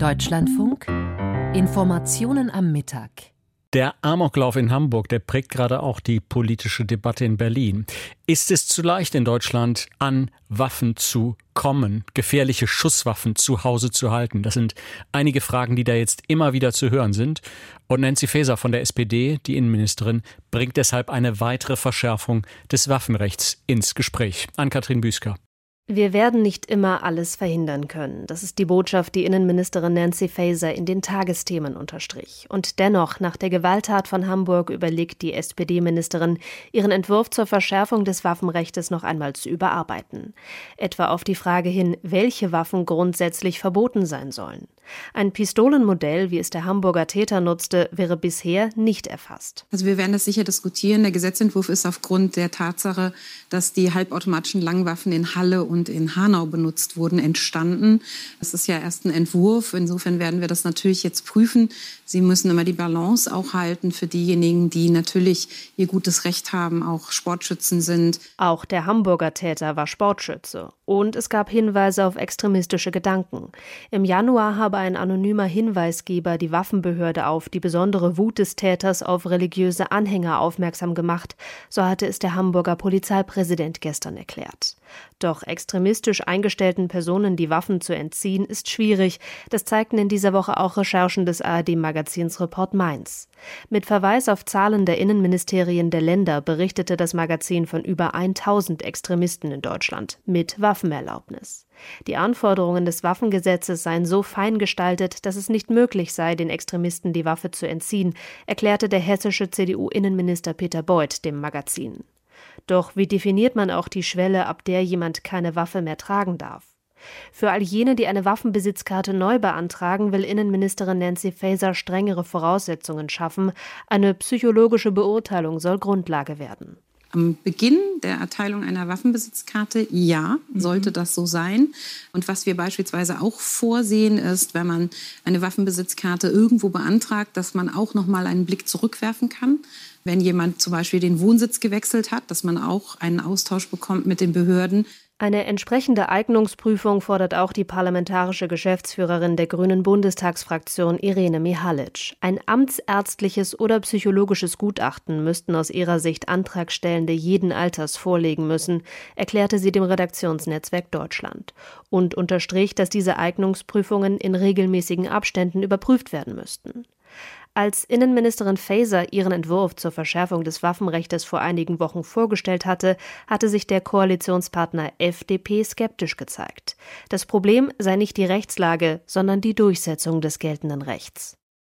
Deutschlandfunk Informationen am Mittag. Der Amoklauf in Hamburg, der prägt gerade auch die politische Debatte in Berlin. Ist es zu leicht in Deutschland, an Waffen zu kommen, gefährliche Schusswaffen zu Hause zu halten? Das sind einige Fragen, die da jetzt immer wieder zu hören sind. Und Nancy Faeser von der SPD, die Innenministerin, bringt deshalb eine weitere Verschärfung des Waffenrechts ins Gespräch. An Katrin Büsker. Wir werden nicht immer alles verhindern können. Das ist die Botschaft, die Innenministerin Nancy Faeser in den Tagesthemen unterstrich. Und dennoch, nach der Gewalttat von Hamburg überlegt die SPD-Ministerin, ihren Entwurf zur Verschärfung des Waffenrechts noch einmal zu überarbeiten. Etwa auf die Frage hin, welche Waffen grundsätzlich verboten sein sollen. Ein Pistolenmodell, wie es der Hamburger Täter nutzte, wäre bisher nicht erfasst. Also wir werden das sicher diskutieren. Der Gesetzentwurf ist aufgrund der Tatsache, dass die halbautomatischen Langwaffen in Halle und in Hanau benutzt wurden, entstanden. Das ist ja erst ein Entwurf. Insofern werden wir das natürlich jetzt prüfen. Sie müssen immer die Balance auch halten für diejenigen, die natürlich ihr gutes Recht haben, auch Sportschützen sind. Auch der Hamburger Täter war Sportschütze. Und es gab Hinweise auf extremistische Gedanken. Im Januar habe ein anonymer Hinweisgeber die Waffenbehörde auf die besondere Wut des Täters auf religiöse Anhänger aufmerksam gemacht, so hatte es der Hamburger Polizeipräsident gestern erklärt. Doch extremistisch eingestellten Personen die Waffen zu entziehen, ist schwierig. Das zeigten in dieser Woche auch Recherchen des ARD-Magazins Report Mainz. Mit Verweis auf Zahlen der Innenministerien der Länder berichtete das Magazin von über 1000 Extremisten in Deutschland mit Waffenerlaubnis. Die Anforderungen des Waffengesetzes seien so fein gestaltet, dass es nicht möglich sei, den Extremisten die Waffe zu entziehen, erklärte der hessische CDU-Innenminister Peter Beuth dem Magazin. Doch wie definiert man auch die Schwelle, ab der jemand keine Waffe mehr tragen darf? Für all jene, die eine Waffenbesitzkarte neu beantragen, will Innenministerin Nancy Faeser strengere Voraussetzungen schaffen. Eine psychologische Beurteilung soll Grundlage werden. Am Beginn der Erteilung einer Waffenbesitzkarte, ja, mhm. sollte das so sein. Und was wir beispielsweise auch vorsehen, ist, wenn man eine Waffenbesitzkarte irgendwo beantragt, dass man auch noch mal einen Blick zurückwerfen kann. Wenn jemand zum Beispiel den Wohnsitz gewechselt hat, dass man auch einen Austausch bekommt mit den Behörden. Eine entsprechende Eignungsprüfung fordert auch die parlamentarische Geschäftsführerin der Grünen Bundestagsfraktion Irene Mihalic. Ein amtsärztliches oder psychologisches Gutachten müssten aus ihrer Sicht Antragstellende jeden Alters vorlegen müssen, erklärte sie dem Redaktionsnetzwerk Deutschland und unterstrich, dass diese Eignungsprüfungen in regelmäßigen Abständen überprüft werden müssten. Als Innenministerin Faeser ihren Entwurf zur Verschärfung des Waffenrechts vor einigen Wochen vorgestellt hatte, hatte sich der Koalitionspartner FDP skeptisch gezeigt. Das Problem sei nicht die Rechtslage, sondern die Durchsetzung des geltenden Rechts.